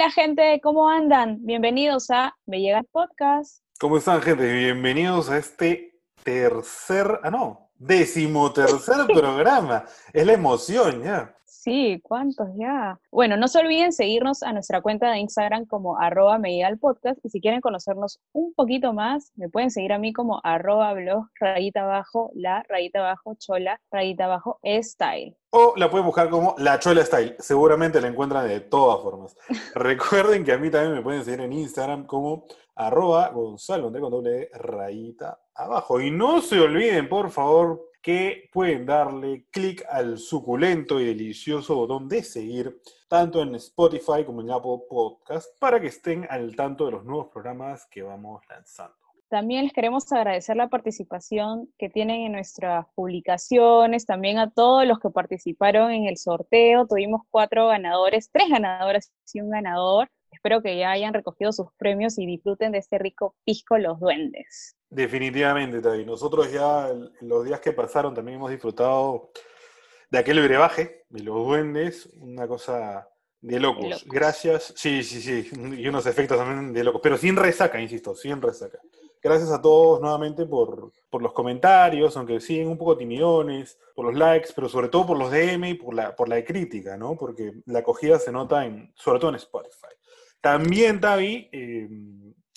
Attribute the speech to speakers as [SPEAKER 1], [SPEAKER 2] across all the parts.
[SPEAKER 1] Hola gente, ¿cómo andan? Bienvenidos a Me Llega el Podcast.
[SPEAKER 2] ¿Cómo están gente? Bienvenidos a este tercer, ah no, decimotercer programa. Es la emoción ya.
[SPEAKER 1] Sí, ¿cuántos ya? Bueno, no se olviden seguirnos a nuestra cuenta de Instagram como arroba el podcast y si quieren conocernos un poquito más, me pueden seguir a mí como arroba blog, rayita abajo, la, rayita abajo, chola, rayita abajo, style.
[SPEAKER 2] O la pueden buscar como La Chola Style. Seguramente la encuentran de todas formas. Recuerden que a mí también me pueden seguir en Instagram como arroba Gonzalo con doble rayita abajo. Y no se olviden, por favor, que pueden darle clic al suculento y delicioso botón de seguir, tanto en Spotify como en Apple Podcast, para que estén al tanto de los nuevos programas que vamos lanzando.
[SPEAKER 1] También les queremos agradecer la participación que tienen en nuestras publicaciones, también a todos los que participaron en el sorteo. Tuvimos cuatro ganadores, tres ganadoras y un ganador. Espero que ya hayan recogido sus premios y disfruten de este rico pisco Los Duendes.
[SPEAKER 2] Definitivamente, Tavi. Nosotros ya en los días que pasaron también hemos disfrutado de aquel brebaje de los duendes, una cosa de locos. Gracias, sí, sí, sí, y unos efectos también de locos, pero sin resaca, insisto, sin resaca. Gracias a todos nuevamente por, los comentarios, aunque siguen un poco timidones, por los likes, pero sobre todo por los DM y por la, por la crítica, ¿no? Porque la acogida se nota en, sobre todo en Spotify. También, Tavi, eh,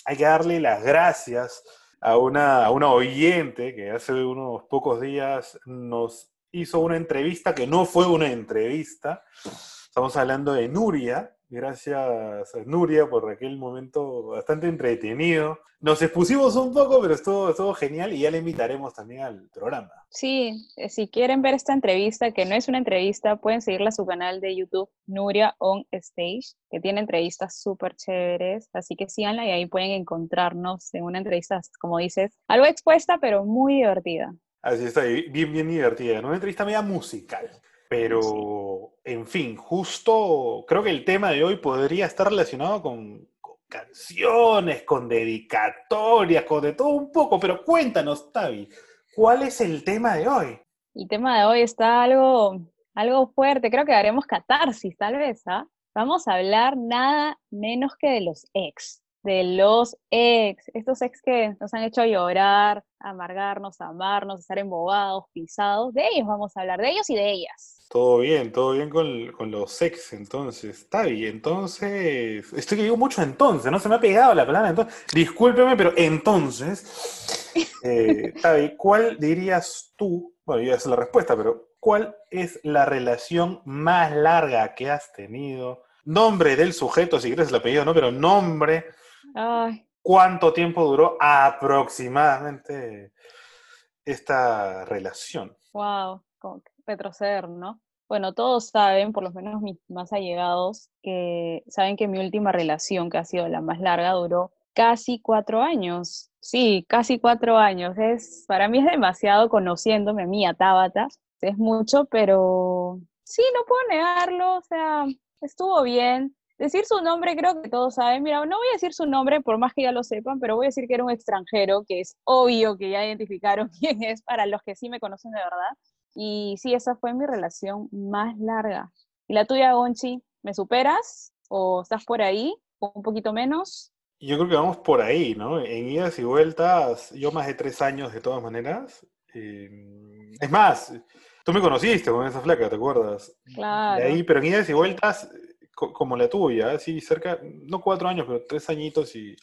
[SPEAKER 2] hay que darle las gracias a una, a una oyente que hace unos pocos días nos hizo una entrevista que no fue una entrevista. Estamos hablando de Nuria, Gracias, Nuria, por aquel momento bastante entretenido. Nos expusimos un poco, pero estuvo, estuvo genial y ya le invitaremos también al programa.
[SPEAKER 1] Sí, eh, si quieren ver esta entrevista, que no es una entrevista, pueden seguirla a su canal de YouTube, Nuria On Stage, que tiene entrevistas súper chéveres. Así que síganla y ahí pueden encontrarnos en una entrevista, como dices, algo expuesta, pero muy divertida.
[SPEAKER 2] Así está, bien, bien divertida. Una entrevista media musical. Pero, en fin, justo creo que el tema de hoy podría estar relacionado con, canciones, con dedicatorias, con de todo un poco. Pero cuéntanos, Tavi, ¿cuál es el tema de hoy?
[SPEAKER 1] El tema de hoy está algo, algo fuerte. Creo que haremos catarsis, tal vez, ¿ah? Vamos a hablar nada menos que de los ex de los ex, estos ex que nos han hecho llorar, amargarnos, amarnos, estar embobados, pisados, de ellos vamos a hablar, de ellos y de ellas.
[SPEAKER 2] Todo bien, todo bien con, los ex, entonces, está bien, entonces, estoy que digo mucho entonces, no se me ha pegado la palabra entonces, discúlpeme, pero entonces, eh, Tavi, ¿cuál dirías tú, bueno, ya es la respuesta, pero ¿cuál es la relación más larga que has tenido? Nombre del sujeto, si quieres el apellido, ¿no? Pero nombre ¿Cuánto tiempo duró aproximadamente esta relación?
[SPEAKER 1] Wow, como retroceder, ¿no? Bueno, todos saben, por lo menos mis más allegados, que saben que mi última relación, que ha sido la más larga, duró casi cuatro años. Sí, casi cuatro años. Es, para mí es demasiado conociéndome a mí, a Tabata. Es mucho, pero sí, no puedo negarlo. O sea, estuvo bien. Decir su nombre creo que todos saben. Mira, no voy a decir su nombre por más que ya lo sepan, pero voy a decir que era un extranjero, que es obvio que ya identificaron quién es para los que sí me conocen de verdad. Y sí, esa fue mi relación más larga. ¿Y la tuya, Gonchi? ¿Me superas? ¿O estás por ahí? ¿O un poquito menos?
[SPEAKER 2] Yo creo que vamos por ahí, ¿no? En idas y vueltas, yo más de tres años de todas maneras. Eh, es más, tú me conociste con esa flaca, ¿te acuerdas?
[SPEAKER 1] Claro.
[SPEAKER 2] De ahí, pero en idas y vueltas como la tuya, así cerca, no cuatro años, pero tres añitos y,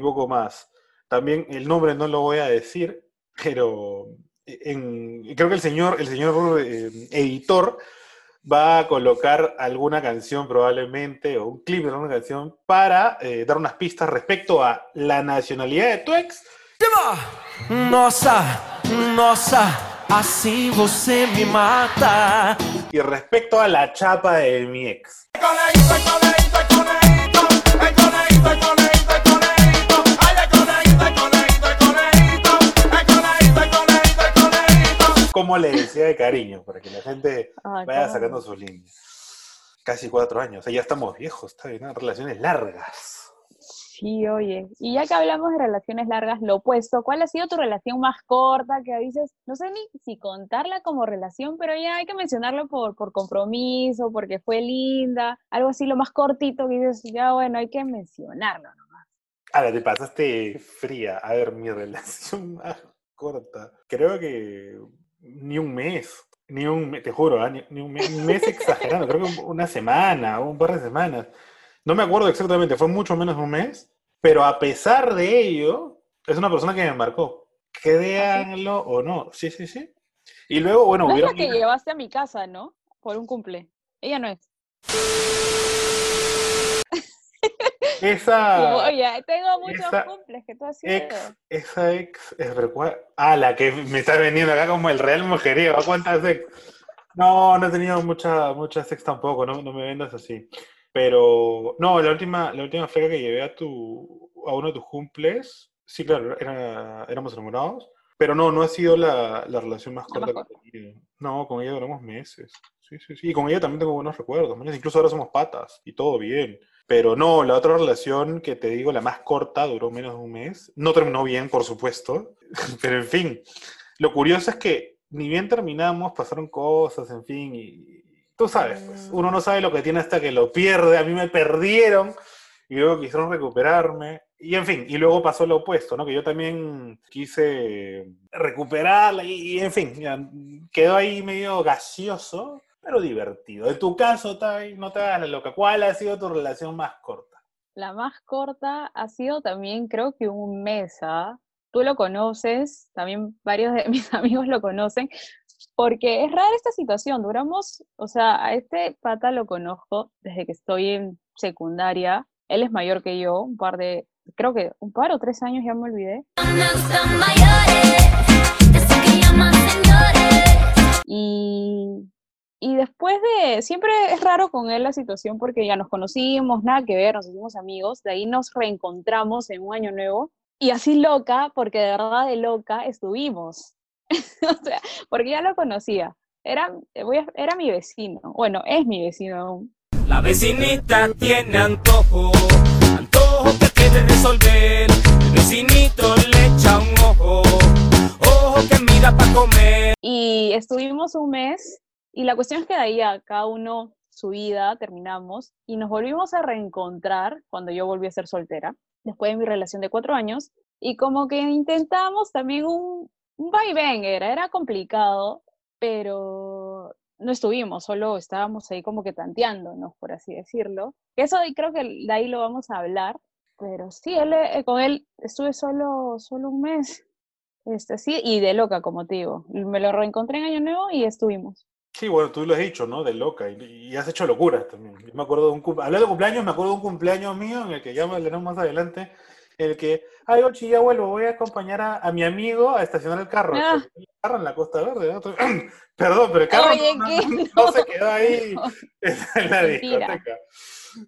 [SPEAKER 2] poco más. También el nombre no lo voy a decir, pero creo que el señor, el señor eh, editor va a colocar alguna canción probablemente, o un clip de alguna canción, para eh, dar unas pistas respecto a la nacionalidad de tu ex.
[SPEAKER 3] Así você me mata.
[SPEAKER 2] Y respecto a la chapa de mi ex. Como le decía de cariño, para que la gente vaya sacando sus líneas. Casi cuatro años, o sea, ya estamos viejos, está bien, relaciones largas.
[SPEAKER 1] Sí, oye, y ya que hablamos de relaciones largas, lo opuesto, ¿cuál ha sido tu relación más corta que dices, no sé ni si contarla como relación, pero ya hay que mencionarlo por, por compromiso, porque fue linda, algo así lo más cortito que dices, ya bueno, hay que mencionarlo nomás.
[SPEAKER 2] Ahora te pasaste fría, a ver, mi relación más corta, creo que ni un mes, ni un, te juro, ¿ah? ni, un mes, un mes exagerando, creo que una semana, un par de semanas. No me acuerdo exactamente, fue mucho menos de un mes, pero a pesar de ello, es una persona que me marcó. Créanlo o no. Sí, sí, sí. Y luego, bueno,
[SPEAKER 1] no es la que llevaste a mi casa, ¿no? Por un cumple. Ella no es.
[SPEAKER 2] Esa.
[SPEAKER 1] Oye, tengo muchos cumples que tú has sido.
[SPEAKER 2] esa ex es Ah, la que me está vendiendo acá como el real mujeriego. ¿Cuántas ex? No, no he tenido muchas muchas ex tampoco, no, no me vendas así. Pero, no, la última, la última fleca que llevé a, tu, a uno de tus cumples, sí, claro, era, éramos enamorados, pero no, no ha sido la, la relación más corta que he tenido. No, con ella duramos meses. Sí, sí, sí. Y con ella también tengo buenos recuerdos. Incluso ahora somos patas y todo bien. Pero no, la otra relación que te digo, la más corta, duró menos de un mes. No terminó bien, por supuesto. Pero en fin, lo curioso es que ni bien terminamos, pasaron cosas, en fin, y, Tú sabes, pues, uno no sabe lo que tiene hasta que lo pierde. A mí me perdieron y luego quisieron recuperarme. Y en fin, y luego pasó lo opuesto, ¿no? Que yo también quise recuperarla y, en fin, quedó ahí medio gaseoso, pero divertido. En tu caso, Tai, no te hagas la loca. ¿Cuál ha sido tu relación más corta?
[SPEAKER 1] La más corta ha sido también, creo que un mes, ¿ah? Tú lo conoces, también varios de mis amigos lo conocen, porque es rara esta situación, duramos, o sea, a este pata lo conozco desde que estoy en secundaria, él es mayor que yo, un par de, creo que un par o tres años, ya me olvidé. Y, y después de, siempre es raro con él la situación porque ya nos conocimos, nada que ver, nos hicimos amigos, de ahí nos reencontramos en un año nuevo y así loca, porque de verdad de loca estuvimos. o sea, porque ya lo conocía. Era, era mi vecino. Bueno, es mi vecino aún.
[SPEAKER 3] La vecinita tiene antojo, antojo que quiere resolver. El vecinito le echa un ojo, ojo que mira para comer.
[SPEAKER 1] Y estuvimos un mes y la cuestión es que de ahí a cada uno su vida, terminamos y nos volvimos a reencontrar cuando yo volví a ser soltera, después de mi relación de cuatro años, y como que intentamos también un, un vaivén era, era complicado, pero no estuvimos, solo estábamos ahí como que tanteándonos, por así decirlo. Eso creo que de ahí lo vamos a hablar, pero sí, él, eh, con él estuve solo, solo un mes, este, sí, y de loca, como te digo. Me lo reencontré en Año Nuevo y estuvimos.
[SPEAKER 2] Sí, bueno, tú lo has dicho, ¿no? De loca, y, has hecho locuras también. me acuerdo de un hablando de cumpleaños, me acuerdo de un cumpleaños mío en el que ya hablaremos más adelante, el que, ay, Ochi, ya vuelvo, voy a acompañar a, mi amigo a estacionar el carro. Ah. El carro en la Costa Verde. Perdón, pero el carro no, se quedó ahí en la discoteca.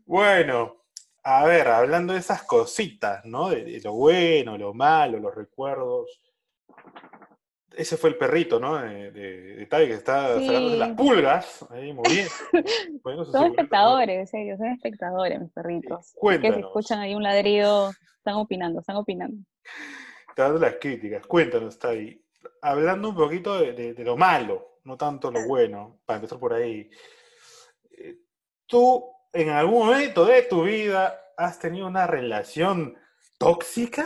[SPEAKER 2] Bueno, a ver, hablando de esas cositas, ¿no? De, lo bueno, lo malo, los recuerdos. Ese fue el perrito, ¿no? De, de, que está sacando las pulgas. Ahí, bien.
[SPEAKER 1] son espectadores, en serio, son espectadores, mis perritos. que se escuchan ahí un ladrido están opinando, están opinando.
[SPEAKER 2] Te dando las críticas. Cuéntanos, está ahí. Hablando un poquito de, lo malo, no tanto lo bueno, para empezar por ahí. Eh, ¿Tú en algún momento de tu vida has tenido una relación tóxica?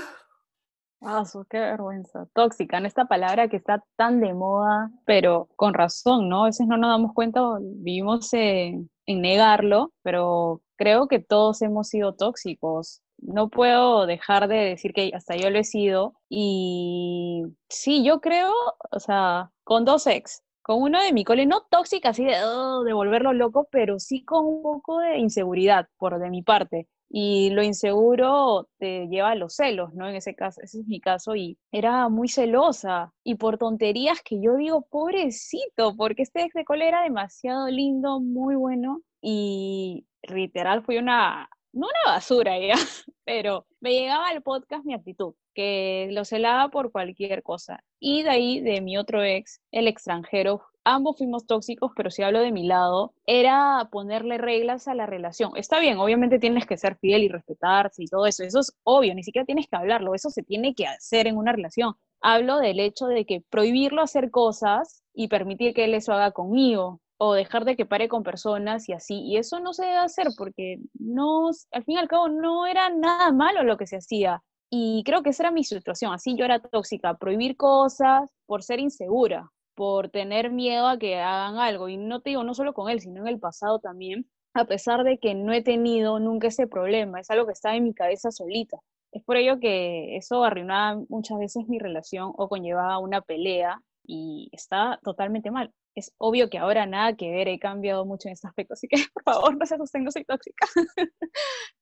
[SPEAKER 1] Ah, qué vergüenza. Tóxica, esta palabra que está tan de moda, pero con razón, ¿no? A veces no nos damos cuenta, vivimos en negarlo, pero creo que todos hemos sido tóxicos no puedo dejar de decir que hasta yo lo he sido. Y sí, yo creo, o sea, con dos ex, con uno de mi cole, no tóxica, así de, oh, de volverlo loco, pero sí con un poco de inseguridad por de mi parte. Y lo inseguro te lleva a los celos, ¿no? En ese caso, ese es mi caso, y era muy celosa. Y por tonterías que yo digo, pobrecito, porque este ex de cole era demasiado lindo, muy bueno, y literal fui una no una basura ya, pero me llegaba al podcast mi actitud. Que lo celaba por cualquier cosa. Y de ahí, de mi otro ex, el extranjero, ambos fuimos tóxicos, pero si hablo de mi lado, era ponerle reglas a la relación. Está bien, obviamente tienes que ser fiel y respetarse y todo eso, eso es obvio, ni siquiera tienes que hablarlo, eso se tiene que hacer en una relación. Hablo del hecho de que prohibirlo hacer cosas y permitir que él eso haga conmigo o dejar de que pare con personas y así. Y eso no se debe hacer porque no, al fin y al cabo no era nada malo lo que se hacía. Y creo que esa era mi situación, así yo era tóxica, prohibir cosas por ser insegura, por tener miedo a que hagan algo. Y no te digo no solo con él, sino en el pasado también, a pesar de que no he tenido nunca ese problema, es algo que está en mi cabeza solita. Es por ello que eso arruinaba muchas veces mi relación o conllevaba una pelea y está totalmente mal. Es obvio que ahora nada que ver, he cambiado mucho en este aspecto, así que por favor no se asusten, no soy tóxica.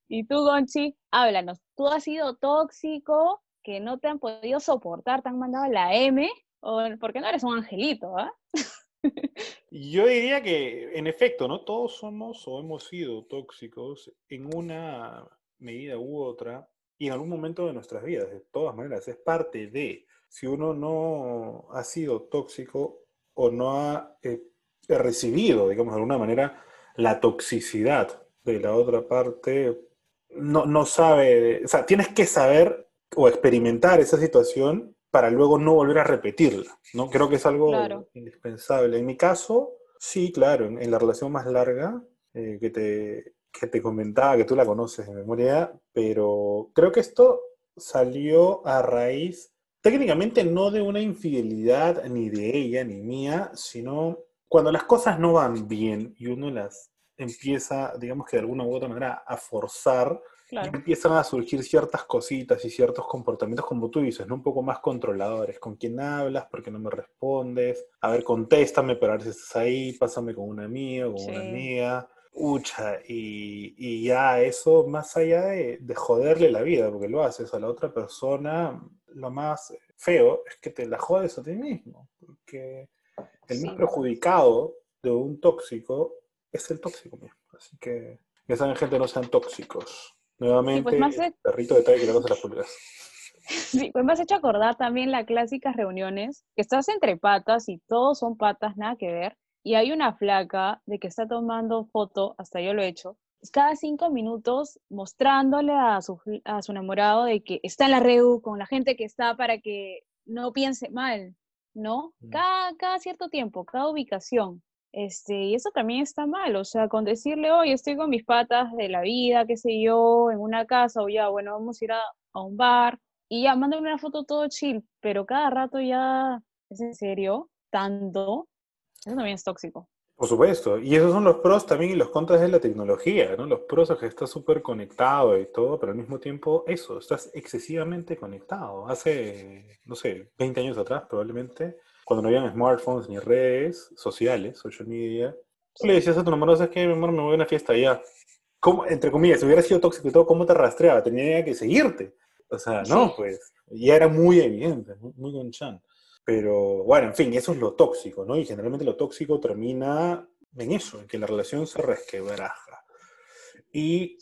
[SPEAKER 1] y tú, Gonchi, háblanos. ¿Tú has sido tóxico que no te han podido soportar, te han mandado la M? ¿O porque no eres un angelito, ah?
[SPEAKER 2] Yo diría que, en efecto, ¿no? Todos somos o hemos sido tóxicos en una medida u otra y en algún momento de nuestras vidas, de todas maneras, es parte de, si uno no ha sido tóxico o no ha eh, recibido, digamos, de alguna manera, la toxicidad de la otra parte, no, no sabe, o sea, tienes que saber o experimentar esa situación para luego no volver a repetirla, ¿no? Creo que es algo indispensable. En mi caso, sí, claro, en, la relación más larga eh, que, te, que te comentaba, que tú la conoces de memoria, pero creo que esto salió a raíz, técnicamente no de una infidelidad ni de ella ni mía, sino cuando las cosas no van bien y uno las empieza, digamos que de alguna u otra manera, a forzar, y empiezan a surgir ciertas cositas y ciertos comportamientos, como tú dices, ¿no? un poco más controladores. ¿Con quién hablas? ¿Por qué no me respondes? A ver, contéstame para ver si estás ahí, pásame con un amigo, con una amiga. Ucha, y, y, ya eso, más allá de, de, joderle la vida, porque lo haces a la otra persona, lo más feo es que te la jodes a ti mismo, porque el más perjudicado de un tóxico es el tóxico mismo. Así que, ya saben, gente, no sean tóxicos. Nuevamente, pues el perrito de que le las pulgas.
[SPEAKER 1] Sí, pues me has hecho acordar también las clásicas reuniones, que estás entre patas y todos son patas, nada que ver, y hay una flaca de que está tomando foto, hasta yo lo he hecho, cada cinco minutos mostrándole a su, a su enamorado de que está en la REU con la gente que está para que no piense mal, ¿no? Mm. Cada, cada cierto tiempo, cada ubicación. Este, y eso también está mal, o sea, con decirle, hoy estoy con mis patas de la vida, qué sé yo, en una casa, o ya, bueno, vamos a ir a, un bar, y ya, mándame una foto todo chill, pero cada rato ya, ¿es en serio? ¿Tanto? Eso también es tóxico.
[SPEAKER 2] Por supuesto, y esos son los pros también y los contras de la tecnología, ¿no? Los pros es que estás súper conectado y todo, pero al mismo tiempo eso, estás excesivamente conectado. Hace, no sé, 20 años atrás probablemente, cuando no habían smartphones ni redes sociales, social media, tú le decías a tu enamorado, ¿sabes qué, mi amor? Me voy a una fiesta allá. ¿Cómo, entre comillas, si hubiera sido tóxico y todo, ¿cómo te rastreaba? Tenía que seguirte. O sea, no, pues, ya era muy evidente, muy gonchan. Pero, bueno, en fin, eso es lo tóxico, ¿no? Y generalmente lo tóxico termina en eso, en que la relación se resquebraja. Y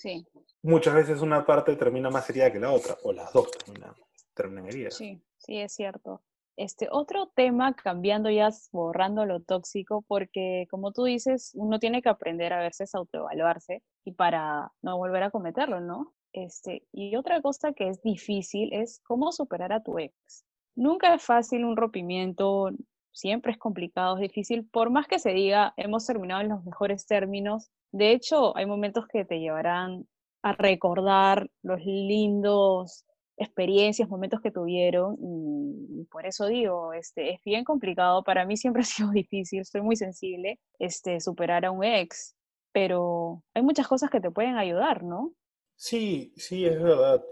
[SPEAKER 2] muchas veces una parte termina más herida que la otra, o las dos terminan, terminan heridas.
[SPEAKER 1] Sí, sí, es cierto. Este otro tema, cambiando ya, borrando lo tóxico, porque como tú dices, uno tiene que aprender a verse, autoevaluarse y para no volver a cometerlo, ¿no? Este, y otra cosa que es difícil es cómo superar a tu ex. Nunca es fácil un rompimiento, siempre es complicado, es difícil, por más que se diga, hemos terminado en los mejores términos. De hecho, hay momentos que te llevarán a recordar los lindos experiencias, momentos que tuvieron y, por eso digo, este, es bien complicado, para mí siempre ha sido difícil, estoy muy sensible, este, superar a un ex, pero hay muchas cosas que te pueden ayudar, ¿no?
[SPEAKER 2] Sí, sí, es verdad.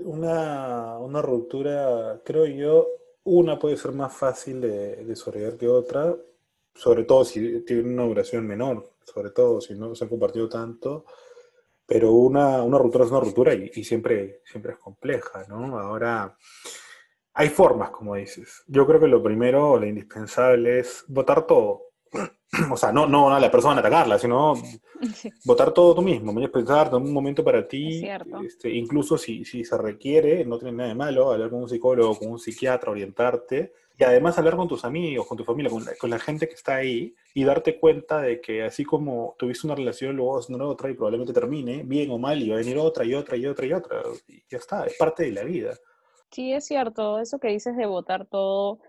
[SPEAKER 2] Una, una ruptura, creo yo, una puede ser más fácil de, de que otra, sobre todo si tiene una duración menor, sobre todo si no se han compartido tanto pero una, una ruptura es una ruptura y, siempre, siempre es compleja, ¿no? Ahora, hay formas, como dices. Yo creo que lo primero, lo indispensable es votar todo, o sea, no, no a la persona atacarla, sino votar todo tú mismo, pensar, en un momento para ti, este, incluso si, si se requiere, no tiene nada de malo, hablar con un psicólogo, con un psiquiatra, orientarte, y además hablar con tus amigos, con tu familia, con la, gente que está ahí, y darte cuenta de que así como tuviste una relación, luego vas a tener otra y probablemente termine, bien o mal, y va a venir otra y otra y otra y otra, y ya está, es parte de la vida.
[SPEAKER 1] Sí, es cierto, eso que dices de votar todo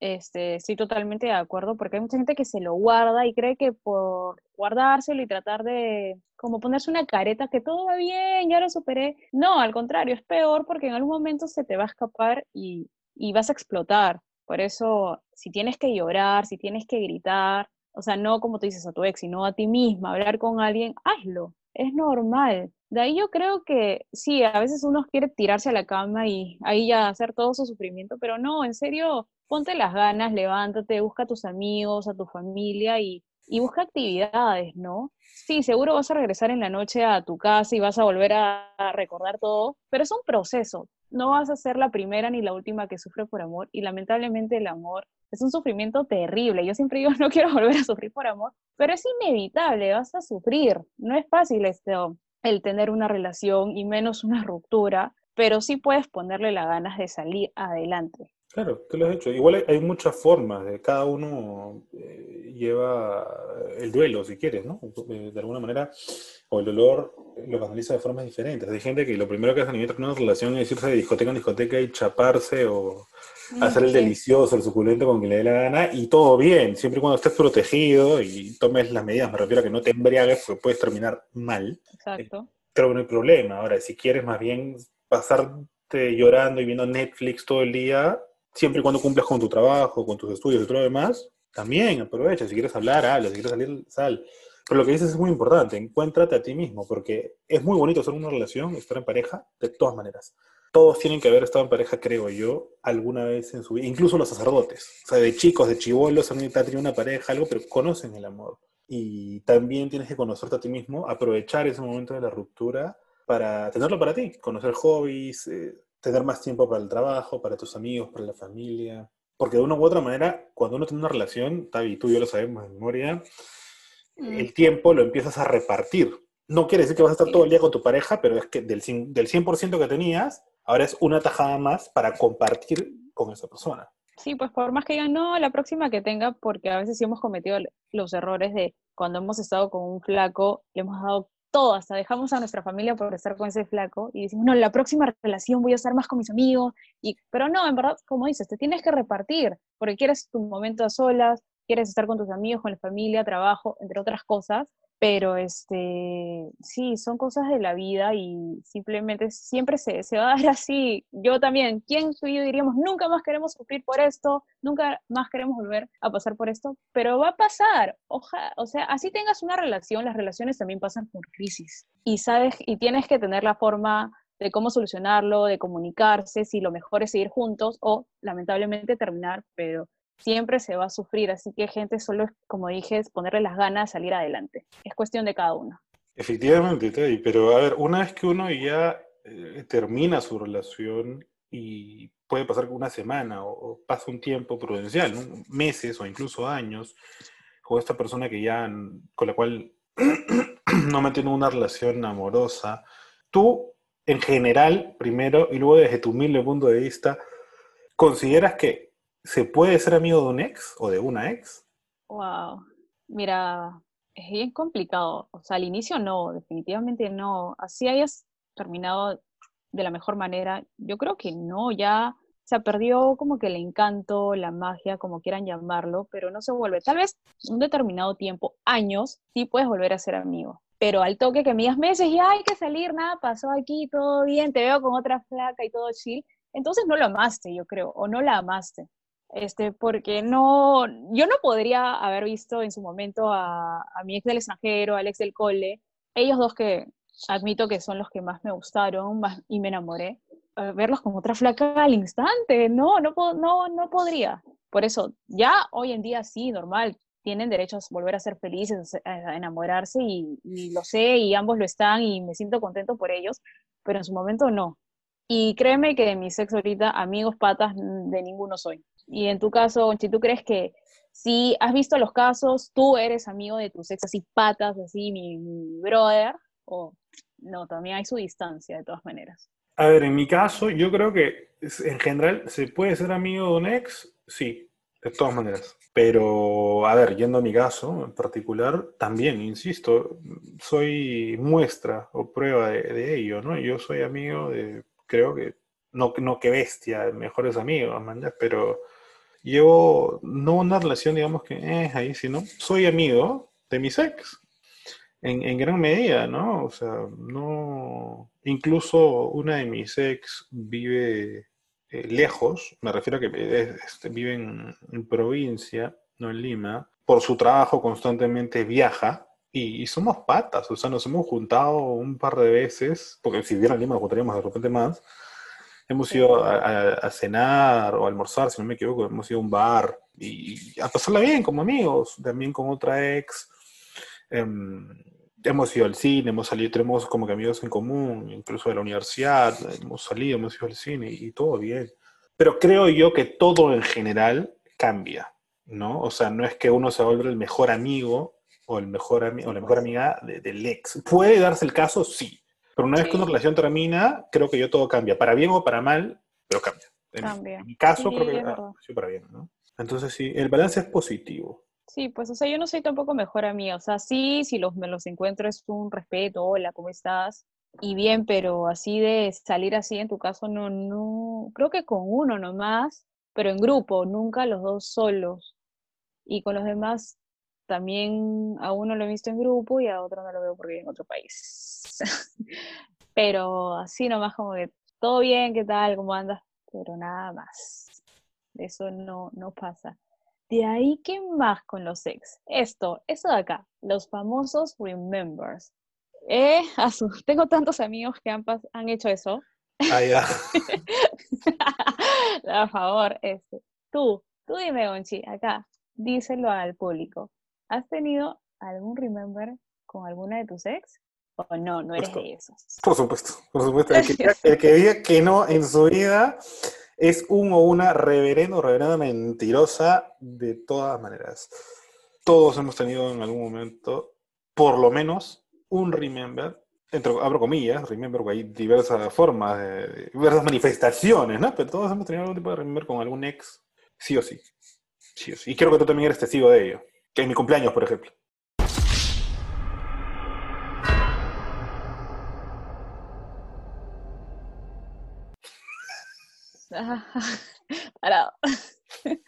[SPEAKER 1] este, estoy totalmente de acuerdo porque hay mucha gente que se lo guarda y cree que por guardárselo y tratar de como ponerse una careta que todo va bien, ya lo superé. No, al contrario, es peor porque en algún momento se te va a escapar y, y vas a explotar. Por eso, si tienes que llorar, si tienes que gritar, o sea, no como tú dices a tu ex, sino a ti misma, hablar con alguien, hazlo, es normal. De ahí yo creo que sí, a veces uno quiere tirarse a la cama y ahí ya hacer todo su sufrimiento, pero no, en serio, ponte las ganas, levántate, busca a tus amigos, a tu familia y, busca actividades, ¿no? Sí, seguro vas a regresar en la noche a tu casa y vas a volver a, recordar todo, pero es un proceso. No vas a ser la primera ni la última que sufre por amor y lamentablemente el amor es un sufrimiento terrible. Yo siempre digo, no quiero volver a sufrir por amor, pero es inevitable, vas a sufrir. No es fácil esto, el tener una relación y menos una ruptura, pero sí puedes ponerle las ganas de salir adelante.
[SPEAKER 2] Claro, tú lo has hecho. Igual hay, muchas formas, de cada uno eh, lleva el duelo, si quieres, ¿no? De, alguna manera, o el dolor lo canaliza de formas diferentes. Hay gente que lo primero que hace a nivel de una relación es irse de discoteca en discoteca y chaparse o mm, hacer el delicioso, el suculento con quien le dé la gana, y todo bien, siempre y cuando estés protegido y tomes las medidas, me refiero a que no te embriagues porque puedes terminar mal.
[SPEAKER 1] Exacto.
[SPEAKER 2] Creo que no hay problema. Ahora, si quieres más bien pasarte llorando y viendo Netflix todo el día, siempre y cuando cumplas con tu trabajo, con tus estudios y todo lo demás, también aprovecha. Si quieres hablar, habla. Si quieres salir, sal. Pero lo que dices es muy importante. Encuéntrate a ti mismo, porque es muy bonito ser una relación, estar en pareja, de todas maneras. Todos tienen que haber estado en pareja, creo yo, alguna vez en su vida. Incluso los sacerdotes. O sea, de chicos, de chivolos, han tenido una pareja, algo, pero conocen el amor. Y también tienes que conocerte a ti mismo, aprovechar ese momento de la ruptura para tenerlo para ti, conocer hobbies, eh, tener más tiempo para el trabajo, para tus amigos, para la familia. Porque de una u otra manera, cuando uno tiene una relación, Tavi, tú y yo lo sabemos de memoria, mm. el tiempo lo empiezas a repartir. No quiere decir que vas a estar todo el día con tu pareja, pero es que del, del 100% que tenías, ahora es una tajada más para compartir con esa persona.
[SPEAKER 1] Sí, pues por más que digan, no, la próxima que tenga, porque a veces sí hemos cometido los errores de cuando hemos estado con un flaco, le hemos dado todo, hasta dejamos a nuestra familia por estar con ese flaco y decimos, no, la próxima relación voy a estar más con mis amigos, y, pero no, en verdad, como dices, te tienes que repartir, porque quieres tu momento a solas, quieres estar con tus amigos, con la familia, trabajo, entre otras cosas, pero este, sí, son cosas de la vida y simplemente siempre se, se, va a dar así. Yo también, ¿quién tú y yo diríamos, nunca más queremos sufrir por esto, nunca más queremos volver a pasar por esto? Pero va a pasar, o sea, así tengas una relación, las relaciones también pasan por crisis y sabes, y tienes que tener la forma de cómo solucionarlo, de comunicarse, si lo mejor es seguir juntos o lamentablemente terminar, pero siempre se va a sufrir, así que gente solo es, como dije, ponerle las ganas, salir adelante. Es cuestión de cada uno.
[SPEAKER 2] Efectivamente, Teddy, pero a ver, una vez que uno ya eh, termina su relación y puede pasar una semana o, pasa un tiempo prudencial, meses o incluso años, con esta persona que ya, con la cual no mantiene una relación amorosa, tú en general, primero, y luego desde tu humilde punto de vista, consideras que ¿Se puede ser amigo de un ex o de una ex?
[SPEAKER 1] Wow, mira, es bien complicado. O sea, al inicio no, definitivamente no. Así hayas terminado de la mejor manera, yo creo que no, ya se perdió como que el encanto, la magia, como quieran llamarlo, pero no se vuelve. Tal vez un determinado tiempo, años, sí puedes volver a ser amigo. Pero al toque que me digas meses y hay que salir, nada, pasó aquí, todo bien, te veo con otra flaca y todo chill, entonces no lo amaste, yo creo, o no la amaste este, porque no, yo no podría haber visto en su momento a, mi ex del extranjero, al ex del cole, ellos dos que admito que son los que más me gustaron más, y me enamoré, verlos como otra flaca al instante, no, no, no, no podría. Por eso, ya hoy en día sí, normal, tienen derecho a volver a ser felices, a enamorarse y lo sé y ambos lo están y me siento contento por ellos, pero en su momento no. Y créeme que de mi sexo ahorita, amigos patas, de ninguno soy. Y en tu caso, si tú crees que si has visto los casos, tú eres amigo de tus ex así patas, así mi, brother, o no, también hay su distancia de todas maneras.
[SPEAKER 2] A ver, en mi caso, yo creo que en general se puede ser amigo de un ex, sí, de todas maneras. Pero, a ver, yendo a mi caso en particular, también, insisto, soy muestra o prueba de, ello, ¿no? Yo soy amigo de, creo que, no, no que bestia, mejores amigos, man, pero llevo no una relación, digamos que es ahí, sino soy amigo de mis ex. En, en, gran medida, ¿no? O sea, no. Incluso una de mis ex vive eh, lejos, me refiero a que este, vive en, provincia, no en Lima. Por su trabajo constantemente viaja y, somos patas, o sea, nos hemos juntado un par de veces, porque si en Lima nos juntaríamos de repente más Hemos ido a, cenar o a almorzar, si no me equivoco, hemos ido a un bar y, a pasarla bien como amigos, también con otra ex. Em, hemos ido al cine, hemos salido, tenemos como que amigos en común, incluso de la universidad, hemos salido, hemos ido al cine y, todo bien. Pero creo yo que todo en general cambia, ¿no? O sea, no es que uno se vuelva el mejor amigo o, el mejor o la mejor amiga del ex. ¿Puede darse el caso? Sí. Pero una vez que una relación termina, creo que yo todo cambia, para bien o para mal, pero cambia. En, mi caso, creo que sido para bien, ¿no? Entonces, sí, el balance es positivo.
[SPEAKER 1] Sí, pues, o sea, yo no soy tampoco mejor amiga. O sea, sí, si los, me los encuentro es un respeto, hola, ¿cómo estás? Y bien, pero así de salir así, en tu caso, no, no, creo que con uno nomás, pero en grupo, nunca los dos solos. Y con los demás, también a uno lo he visto en grupo y a otro no lo veo porque vive en otro país. pero así nomás como que todo bien, ¿qué tal? ¿Cómo andas? Pero nada más. Eso no, no pasa. De ahí, ¿qué más con los ex? Esto, eso de acá, los famosos remembers. Eh, tengo tantos amigos que han, han hecho eso.
[SPEAKER 2] Ah, ya.
[SPEAKER 1] Por favor, este. Tú, tú dime, Gonchi, acá, díselo al público. ¿Has tenido algún remember con alguna de tus ex? ¿O no, no eres de esos?
[SPEAKER 2] Por supuesto, por supuesto. El que, diga que no en su vida es un o una reverendo o reverenda mentirosa de todas maneras. Todos hemos tenido en algún momento, por lo menos, un remember, entre, abro comillas, remember, hay diversas formas, diversas manifestaciones, ¿no? Pero todos hemos tenido algún tipo de remember con algún ex, sí o sí. Sí o sí. Y creo que tú también eres testigo de ello. Que en mi cumpleaños, por ejemplo.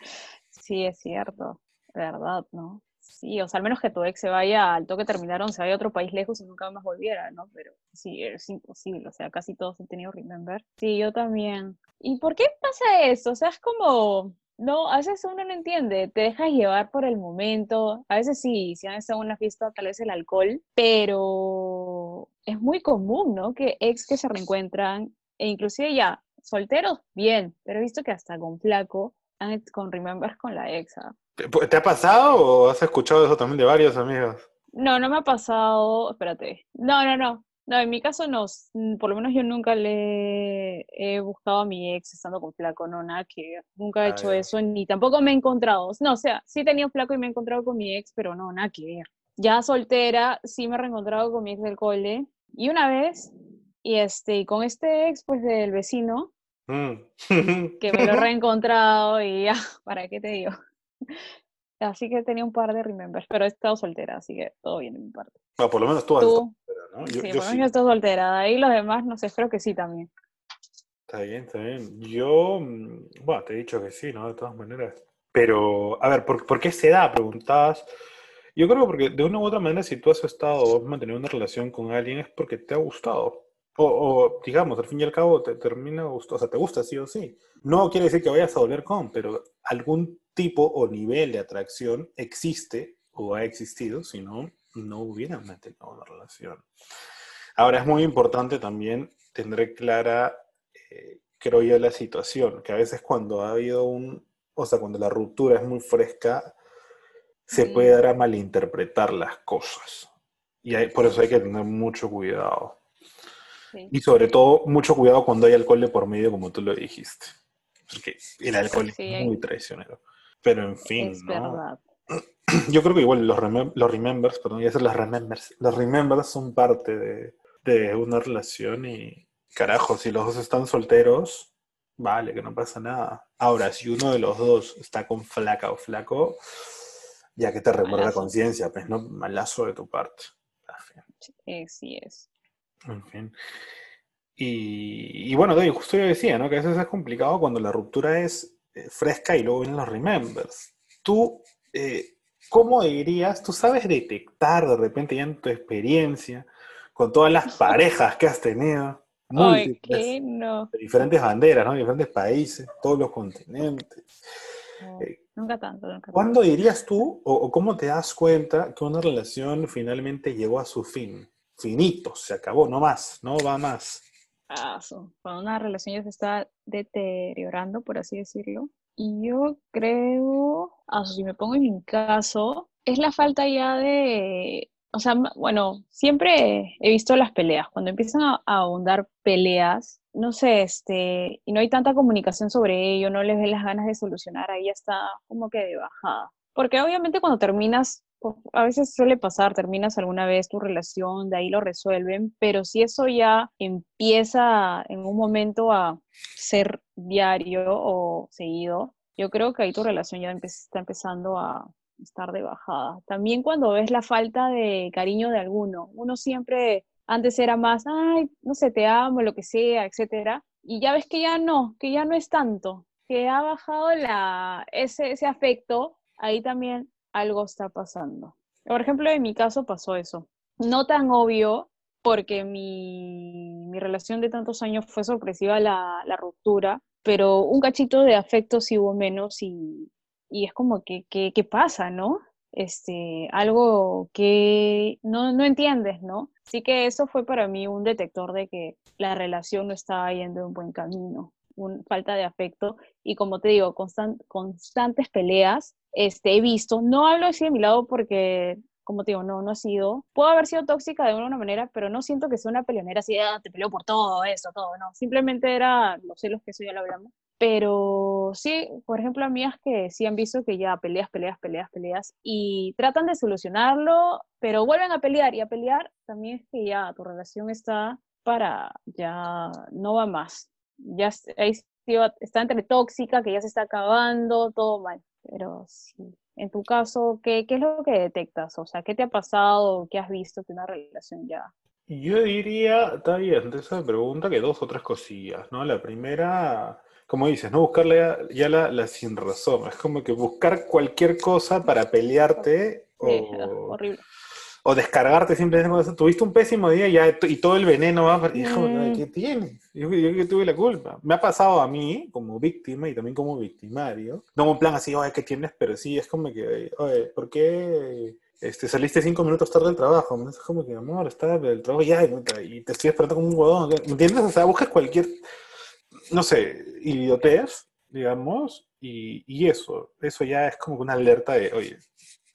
[SPEAKER 1] Sí, es cierto, verdad, ¿no? Sí, o sea, al menos que tu ex se vaya al toque terminaron, se vaya a otro país lejos y nunca más volviera, ¿no? Pero sí, es imposible, o sea, casi todos han tenido Remember. Sí, yo también. ¿Y por qué pasa eso? O sea, es como, no, a veces uno no entiende, te dejas llevar por el momento, a veces sí, si han estado en una fiesta, tal vez el alcohol, pero es muy común, ¿no? Que ex que se reencuentran, e inclusive ya, solteros, bien, pero he visto que hasta con flaco, con remembers con la ex. ¿ah?
[SPEAKER 2] ¿Te ha pasado o has escuchado eso también de varios amigos?
[SPEAKER 1] No, no me ha pasado, espérate, no, no, no, no, en mi caso no, por lo menos yo nunca le he buscado a mi ex estando con flaco, no, nada que nunca he ah, hecho eso, ni tampoco me he encontrado, no, o sea, sí he tenido flaco y me he encontrado con mi ex, pero no, nada que ver. Ya soltera, sí me he reencontrado con mi ex del cole, y una vez, y este, con este ex, pues del vecino, mm. que me lo he reencontrado, y ya, ¿para qué te digo? Así que tenía un par de remembers, pero he estado soltera, así que todo bien en mi parte.
[SPEAKER 2] No, por lo menos tú, tú
[SPEAKER 1] sí, por lo menos yo estoy soltera. Ahí los demás, no sé, espero que sí también.
[SPEAKER 2] Está bien, está bien. Yo, mm, bueno, te he dicho que sí, ¿no? De todas maneras. Pero, a ver, ¿por, ¿por qué se da? Preguntabas. Yo creo que porque de una u otra manera, si tú has estado o has mantenido una relación con alguien es porque te ha gustado. O, o, digamos, al fin y al cabo te termina gustando, o sea, te gusta sí o sí. No quiere decir que vayas a volver con, pero algún tipo o nivel de atracción existe o ha existido, si no, no hubieran mantenido una relación. Ahora es muy importante también tener clara, eh, creo yo, la situación, que a veces cuando ha habido un, o sea, cuando la ruptura es muy fresca, se puede dar a malinterpretar las cosas. Y por eso hay que tener mucho cuidado. Y sobre todo, mucho cuidado cuando hay alcohol de por medio, como tú lo dijiste. Porque el alcohol es muy traicionero. Pero en fin,
[SPEAKER 1] Es verdad.
[SPEAKER 2] Yo creo que igual los, los remembers, perdón, ya ser los remembers, los remembers son parte de, de una relación y carajo, si los dos están solteros, vale, que no pasa nada. Ahora, si uno de los dos está con flaca o flaco, ya que te remuerde la conciencia, pues no, malazo de tu parte.
[SPEAKER 1] Sí, sí es.
[SPEAKER 2] En fin. Y, y bueno, justo yo decía, ¿no? Que a veces es complicado cuando la ruptura es eh, fresca y luego vienen los remembers. Tú, eh, ¿cómo dirías? Tú sabes detectar de repente ya en tu experiencia, con todas las parejas que has tenido,
[SPEAKER 1] múltiples, no.
[SPEAKER 2] de diferentes banderas, ¿no? De diferentes países, todos los continentes.
[SPEAKER 1] Eh, nunca tanto, nunca
[SPEAKER 2] ¿Cuándo dirías tú, o, cómo te das cuenta que una relación finalmente llegó a su fin? Finito, se acabó, no más, no va más.
[SPEAKER 1] Ah, cuando una relación ya se está deteriorando, por así decirlo. Y yo creo, ah, si me pongo en mi caso, es la falta ya de o sea, bueno, siempre he visto las peleas. Cuando empiezan a, abundar peleas, no sé, este, y no hay tanta comunicación sobre ello, no les ven las ganas de solucionar, ahí ya está como que de bajada. Porque obviamente cuando terminas, a veces suele pasar, terminas alguna vez tu relación, de ahí lo resuelven, pero si eso ya empieza en un momento a ser diario o seguido, yo creo que ahí tu relación ya está empezando a, estar de bajada. También cuando ves la falta de cariño de alguno, uno siempre antes era más, ay, no sé, te amo, lo que sea, etcétera, y ya ves que ya no, que ya no es tanto, que ha bajado la, ese, ese afecto, ahí también algo está pasando. Por ejemplo, en mi caso pasó eso. No tan obvio, porque mi, mi relación de tantos años fue sorpresiva la, la ruptura, pero un cachito de afecto sí hubo menos y, y es como que, ¿qué pasa, no? Este, algo que no, no entiendes, ¿no? Así que eso fue para mí un detector de que la relación no estaba yendo en buen camino, un, falta de afecto y como te digo, constantes peleas. Este, he visto, no hablo así de mi lado porque como te digo, no, no ha sido. Puedo haber sido tóxica de una manera, pero no siento que sea una peleonera así, ah, te peleo por todo, eso, todo, no. Simplemente era los celos que eso ya lo hablamos. Pero sí, por ejemplo, amigas que sí han visto que ya peleas, peleas, peleas, peleas y tratan de solucionarlo, pero vuelven a pelear y a pelear también es que ya tu relación está para, ya no va más. Ya está entre tóxica, que ya se está acabando, todo mal. Pero sí, en tu caso, ¿qué, ¿qué, es lo que detectas? O sea, ¿qué te ha pasado? ¿Qué has visto que una relación ya?
[SPEAKER 2] Yo diría, está bien, esa pregunta que dos o tres cosillas, ¿no? La primera, como dices, no buscarle ya, la, sin razón. Es como que buscar cualquier cosa para pelearte o, o descargarte simplemente. Tuviste un pésimo día y, ya, y todo el veneno va. Y mm. ¿qué tienes? Yo, que tuve la culpa. Me ha pasado a mí como víctima y también como victimario. No un plan así, oye, ¿qué tienes? Pero sí, es como que, oye, ¿por qué este, saliste cinco minutos tarde del trabajo? Es como que, amor, está el trabajo ya y te estoy esperando como un huevón. ¿Me entiendes? O sea, buscas cualquier no sé, idiotez, digamos, y, y, eso, eso ya es como una alerta de, oye,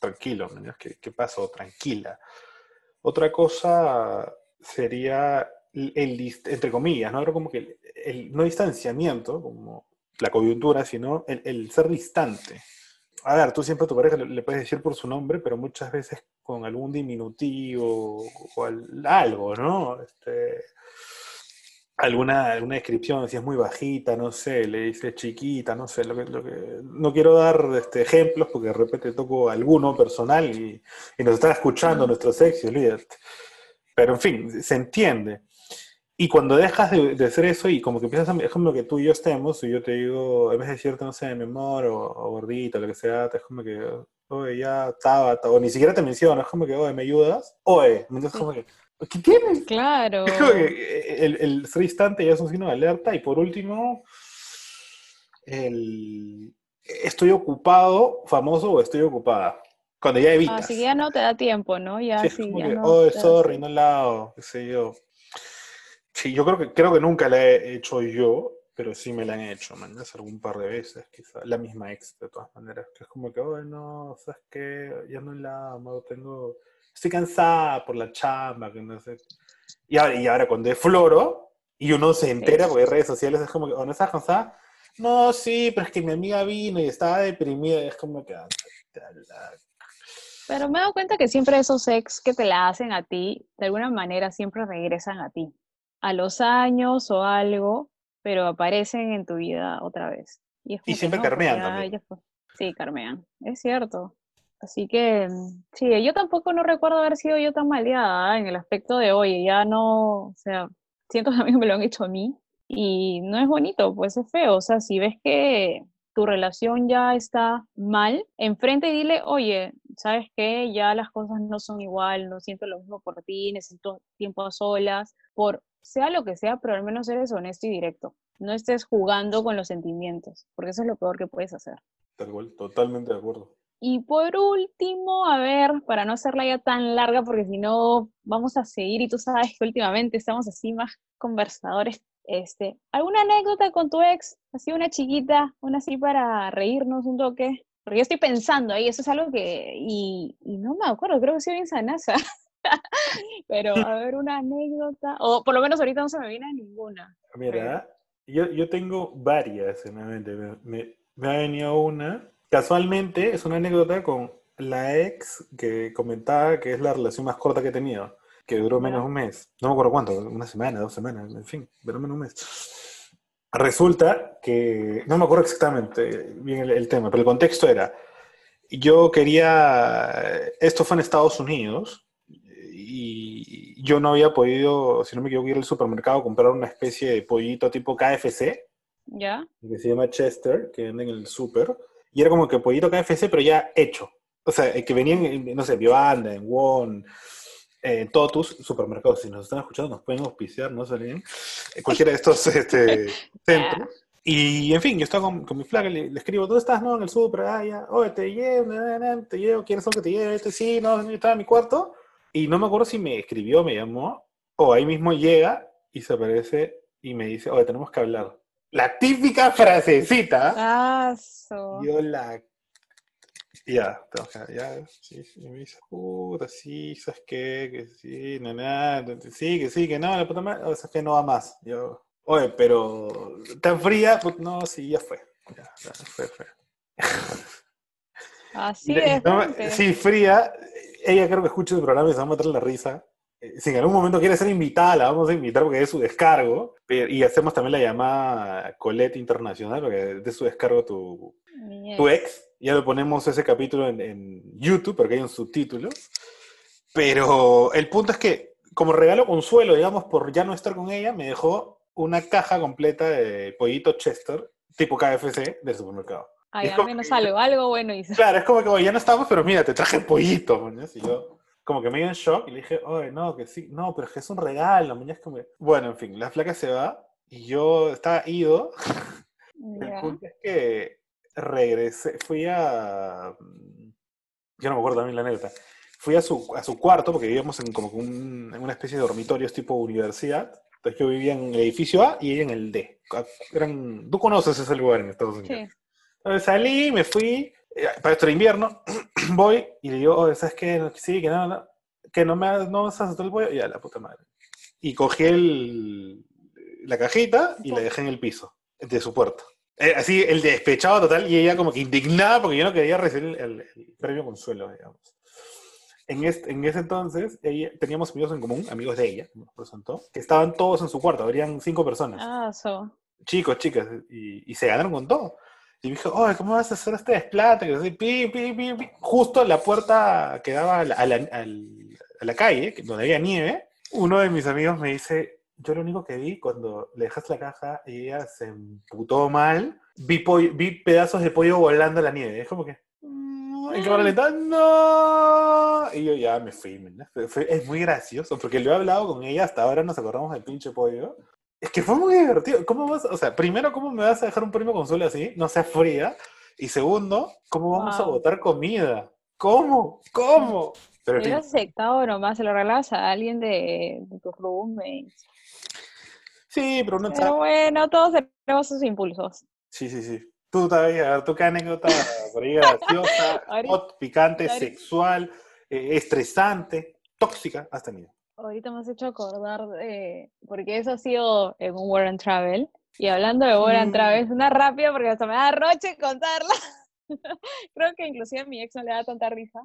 [SPEAKER 2] tranquilo, ¿qué, qué pasó? Tranquila. Otra cosa sería el, entre comillas, ¿no? Como que el, no distanciamiento, como la coyuntura, sino el, el, ser distante. A ver, tú siempre a tu pareja le, puedes decir por su nombre, pero muchas veces con algún diminutivo o algo, ¿no? Este, alguna, alguna descripción, si es muy bajita, no sé, le dice chiquita, no sé, lo que, lo que, no quiero dar este, ejemplos porque de repente toco alguno personal y, y nos están escuchando nuestros ex líderes. Pero en fin, se entiende. Y cuando dejas de, de, hacer eso y como que empiezas a, es como que tú y yo estemos, y yo te digo, en vez de decirte, no sé, mi amor, o, o gordita, lo que sea, es como que, oye, ya estaba, o ni siquiera te menciono, es como que, oye, ¿me ayudas? Oye, es como que, ¿Qué tienes?
[SPEAKER 1] Claro.
[SPEAKER 2] Eh, el, el ser distante ya es un signo de alerta. Y por último, el estoy ocupado, famoso o estoy ocupada. Cuando ya evitas.
[SPEAKER 1] Así que ya no te da tiempo, ¿no? Ya sí, ya no
[SPEAKER 2] oh, sorry, no lado, qué sé yo. Sí, yo creo que, creo que nunca la he hecho yo, pero sí me la han hecho, man, algún par de veces, quizás. La misma ex, de todas maneras. Que es como que, oh, no, ¿sabes qué? Ya no la amo, tengo estoy cansada por la chamba, que no sé. Y ahora, y ahora cuando es floro y uno se entera, porque redes sociales es como que, o no estás cansada, no, sí, pero es que mi amiga vino y estaba deprimida. Es como que. Ah,
[SPEAKER 1] pero me he dado cuenta que siempre esos ex que te la hacen a ti, de alguna manera siempre regresan a ti. A los años o algo, pero aparecen en tu vida otra vez.
[SPEAKER 2] Y, siempre carmean también.
[SPEAKER 1] Sí, carmean, es cierto. Así que, mm, sí, yo tampoco no recuerdo haber sido yo tan maleada ¿eh? en el aspecto de, oye, ya no, o sea, siento que también me lo han hecho a mí y no es bonito, pues es feo. O sea, si ves que tu relación ya está mal, enfrente y dile, oye, ¿sabes qué? Ya las cosas no son igual, no siento lo mismo por ti, necesito tiempo a solas, por sea lo que sea, pero al menos eres honesto y directo. No estés jugando con los sentimientos, porque eso es lo peor que puedes hacer.
[SPEAKER 2] Tal cual, totalmente de acuerdo.
[SPEAKER 1] Y por último, a ver, para no hacerla ya tan larga, porque si no vamos a seguir y tú sabes que últimamente estamos así más conversadores, este, ¿alguna anécdota con tu ex? Así una chiquita, una así para reírnos un toque. Porque yo estoy pensando ahí, eso es algo que, y, no me acuerdo, creo que soy bien sanasa. Pero a ver, una anécdota, o por lo menos ahorita no se me viene ninguna.
[SPEAKER 2] Mira, yo, yo tengo varias en la mente. Me, me ha venido una Casualmente es una anécdota con la ex que comentaba que es la relación más corta que he tenido, que duró menos de un mes. No me acuerdo cuánto, una semana, dos semanas, en fin, duró menos de un mes. Resulta que, no me acuerdo exactamente bien el, tema, pero el contexto era, yo quería, esto fue en Estados Unidos, y yo no había podido, si no me equivoco, ir al supermercado a comprar una especie de pollito tipo KFC,
[SPEAKER 1] ¿Ya?
[SPEAKER 2] que se llama Chester, que venden en el super y era como que pollito KFC, pero ya hecho. O sea, que venían, no sé, Vianda, en Won, en todos tus supermercados. Si nos están escuchando, nos pueden auspiciar, ¿no? Salen en cualquiera de estos este, centros. Y en fin, yo estaba con, mi flaca, le, escribo, ¿dónde estás? No, en el super, ah, ya, oye, te llevo, te llevo, ¿quieres algo que te lleve? Este, sí, no, estaba en mi cuarto. Y no me acuerdo si me escribió, me llamó, o ahí mismo llega y se aparece y me dice, oye, tenemos que hablar la típica frasecita.
[SPEAKER 1] Ah,
[SPEAKER 2] Yo la. Ya, ya, sí, sí, me dice, puta, sí, ¿sabes qué? Que sí, no, nada, sí, que sí, que no, la puta madre, o sea, que no va más. Yo, oye, pero tan fría, pues no, sí, ya fue. Ya, ya fue, fue.
[SPEAKER 1] Así es.
[SPEAKER 2] sí, fría. Ella creo que escucha el programa y se va a matar la risa si en algún momento quiere ser invitada, la vamos a invitar porque es su descargo. Y hacemos también la llamada Colette Internacional, porque de su descargo tu, tu ex. Ya lo ponemos ese capítulo en, YouTube, porque hay un subtítulo. Pero el punto es que, como regalo consuelo, digamos, por ya no estar con ella, me dejó una caja completa de pollito Chester, tipo KFC, del supermercado.
[SPEAKER 1] Ay, al menos algo, algo bueno hice.
[SPEAKER 2] Claro, es como que ya no estamos, pero mira, te traje pollito, ¿no? Y yo, como que me dio en shock y le dije, oye, no, que sí, no, pero es que es un regalo, es como... Bueno, en fin, la flaca se va y yo estaba ido. El punto es que regresé, fui a... Yo no me acuerdo también la anécdota. Fui a su, a su cuarto, porque vivíamos en como en una especie de dormitorios tipo universidad. Entonces yo vivía en el edificio A y ella en el D. Eran, Tú conoces ese lugar en Estados Unidos. Sí. Entonces salí, me fui, para esto invierno, voy y le digo, oh, ¿sabes qué? Sí, que no, no, que no me no vas a hacer el pollo. Y a la puta madre. Y cogí el, la cajita y la dejé en el piso de su puerta. Eh, así, el despechado total y ella como que indignada porque yo no quería recibir el, premio consuelo, digamos. En, este, en ese entonces ella, teníamos amigos en común, amigos de ella, nos presentó, que estaban todos en su cuarto, habrían cinco personas.
[SPEAKER 1] Ah, so.
[SPEAKER 2] Chicos, chicas, y, y se ganaron con todo. Y me dijo, oye, ¿cómo vas a hacer este desplante? Que pi, pi, pi, Justo en la puerta que daba a la, a la, calle, donde había nieve, uno de mis amigos me dice, yo lo único que vi cuando le dejaste la caja y ella se emputó mal, vi, vi pedazos de pollo volando a la nieve. Es como que... Y cámara lenta, ¡no! Y yo ya me fui, es muy gracioso, porque lo he hablado con ella, hasta ahora nos acordamos del pinche pollo. Es que fue muy divertido. ¿Cómo vas? O sea, primero, ¿cómo me vas a dejar un premio consuelo así? No sea fría. Y segundo, ¿cómo vamos a botar comida? ¿Cómo? ¿Cómo?
[SPEAKER 1] Pero Era aceptado nomás, se lo regalas a alguien de, de tus roommates.
[SPEAKER 2] Sí, pero no
[SPEAKER 1] Pero bueno, todos tenemos sus impulsos.
[SPEAKER 2] Sí, sí, sí. Tú todavía, tú qué anécdota por ahí graciosa, hot, picante, sexual, eh, estresante, tóxica has tenido
[SPEAKER 1] ahorita me has hecho acordar, de, porque eso ha sido en un World and Travel, Y hablando de Bora, otra vez, una rápida porque hasta me da roche contarla. Creo que inclusive a mi ex no le da tanta risa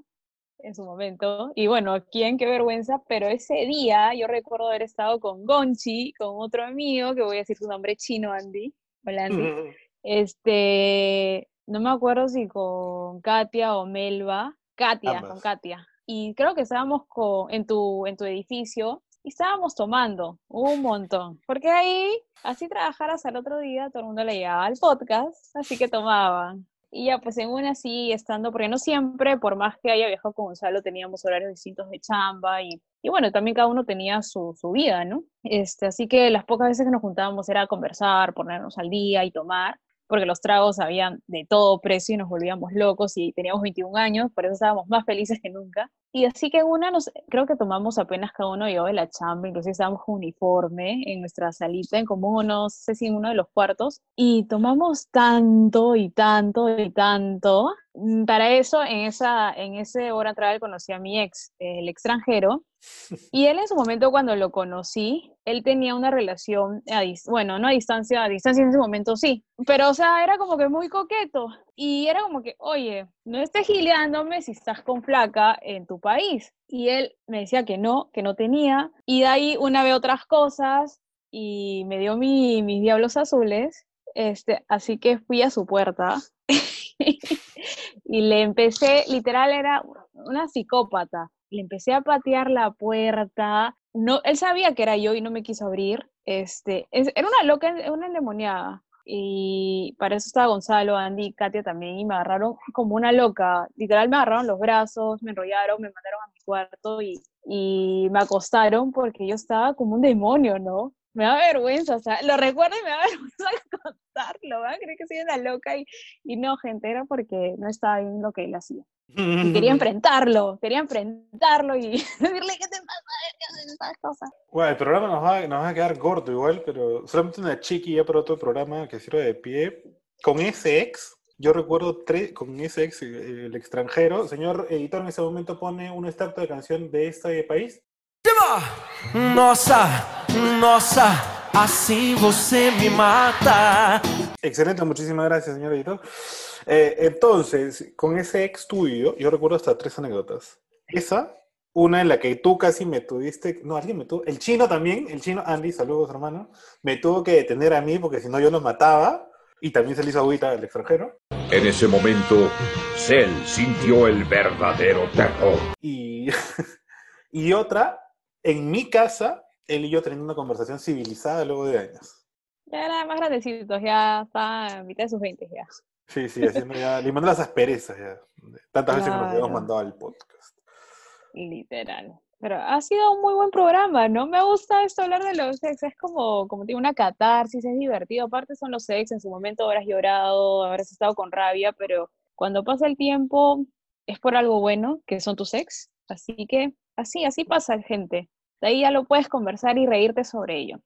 [SPEAKER 1] en su momento. Y bueno, ¿quién? Qué vergüenza. Pero ese día yo recuerdo haber estado con Gonchi, con otro amigo, que voy a decir su nombre chino, Andy. Hola, Andy. Este, no me acuerdo si con Katia o Melba. Katia, con Katia. Y creo que estábamos con, en, tu, en tu edificio y estábamos tomando un montón. Porque ahí, así trabajaras al otro día, todo el mundo le llegaba al podcast, así que tomaban. Y ya, pues en una estando, porque no siempre, por más que haya viajado con Gonzalo, teníamos horarios distintos de chamba y, y bueno, también cada uno tenía su, su, vida, ¿no? Este, así que las pocas veces que nos juntábamos era conversar, ponernos al día y tomar porque los tragos habían de todo precio y nos volvíamos locos y teníamos 21 años, por eso estábamos más felices que nunca. Y así que una, nos, creo que tomamos apenas cada uno yo de la chamba, inclusive estábamos con uniforme en nuestra salita, en como no sé si en uno de los cuartos, y tomamos tanto y tanto y tanto. Mm, para eso, en, esa, en ese hora travel conocí a mi ex, el extranjero, y él en su momento cuando lo conocí, él tenía una relación, a bueno, no a distancia, a distancia en ese momento sí, pero o sea, era como que muy coqueto. Y era como que, oye, no estés gileándome si estás con flaca en tu país. Y él me decía que no, que no tenía. Y de ahí una vez otras cosas y me dio mi, mis diablos azules. Este, así que fui a su puerta y le empecé, literal era una psicópata le empecé a patear la puerta. No, él sabía que era yo y no me quiso abrir. Este, era una loca, una endemoniada. Y para eso estaba Gonzalo, Andy, Katia también, y me agarraron como una loca. Literal, me agarraron los brazos, me enrollaron, me mandaron a mi cuarto y, y me acostaron porque yo estaba como un demonio, ¿no? Me da vergüenza, o sea, lo recuerdo y me da vergüenza contarlo, ¿va? Creo que soy una loca y, y no, gente, era porque no estaba bien lo que él hacía. Y quería enfrentarlo, quería enfrentarlo y decirle qué te pasa, cosas.
[SPEAKER 2] Bueno, el programa nos va, nos va a quedar gordo igual, pero solamente una chiquilla para otro programa que sirve de pie. Con ese ex, yo recuerdo tres, con ese ex, el extranjero, señor editor en ese momento pone un extracto de canción de este país.
[SPEAKER 3] Nossa, nossa, así você me mata.
[SPEAKER 2] Excelente, muchísimas gracias, señor editor. Eh, entonces, con ese ex tuyo, yo recuerdo hasta tres anécdotas. Esa, una en la que tú casi me tuviste, no, alguien me tuvo, el chino también, el chino, Andy, saludos hermano, me tuvo que detener a mí porque si no yo lo mataba y también se le hizo agüita al extranjero.
[SPEAKER 4] En ese momento, Cell sintió el verdadero terror.
[SPEAKER 2] Y, y otra, en mi casa, él y yo teniendo una conversación civilizada luego de años.
[SPEAKER 1] Ya era más grandecitos, ya está en mitad de sus 20 ya.
[SPEAKER 2] Sí, sí, haciendo ya, limando las asperezas ya. Tantas veces que nos hemos mandado al podcast.
[SPEAKER 1] Literal. Pero ha sido un muy buen programa, ¿no? Me gusta esto hablar de los ex, es como, como tiene una catarsis, es divertido. Aparte son los ex, en su momento habrás llorado, habrás estado con rabia, pero cuando pasa el tiempo es por algo bueno, que son tus ex. Así que así, así pasa, gente. De ahí ya lo puedes conversar y reírte sobre ello.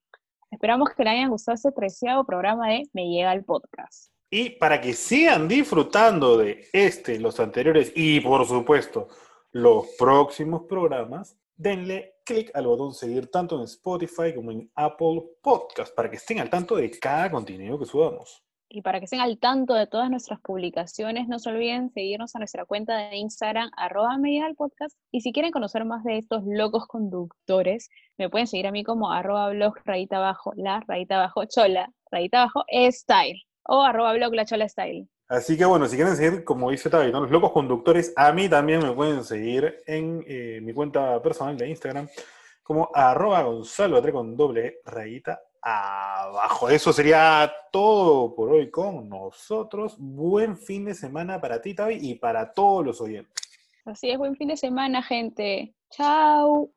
[SPEAKER 1] Esperamos que les haya gustado este preciado programa de Me Llega el Podcast.
[SPEAKER 2] Y para que sigan disfrutando de este, los anteriores y por supuesto los próximos programas, denle clic al botón seguir tanto en Spotify como en Apple Podcast para que estén al tanto de cada contenido que subamos.
[SPEAKER 1] Y para que estén al tanto de todas nuestras publicaciones, no se olviden seguirnos a nuestra cuenta de Instagram, arroba podcast. Y si quieren conocer más de estos locos conductores, me pueden seguir a mí como arroba blog, rayita abajo, la, rayita abajo, chola, rayita abajo, style o arroba blog la chola style.
[SPEAKER 2] Así que bueno, si quieren seguir, como dice Tavi, los locos conductores, a mí también me pueden seguir en eh, mi cuenta personal de Instagram como arroba Gonzalo con doble rayita abajo. Eso sería todo por hoy con nosotros. Buen fin de semana para ti, Tavi, y para todos los oyentes.
[SPEAKER 1] Así es, buen fin de semana, gente. Chao.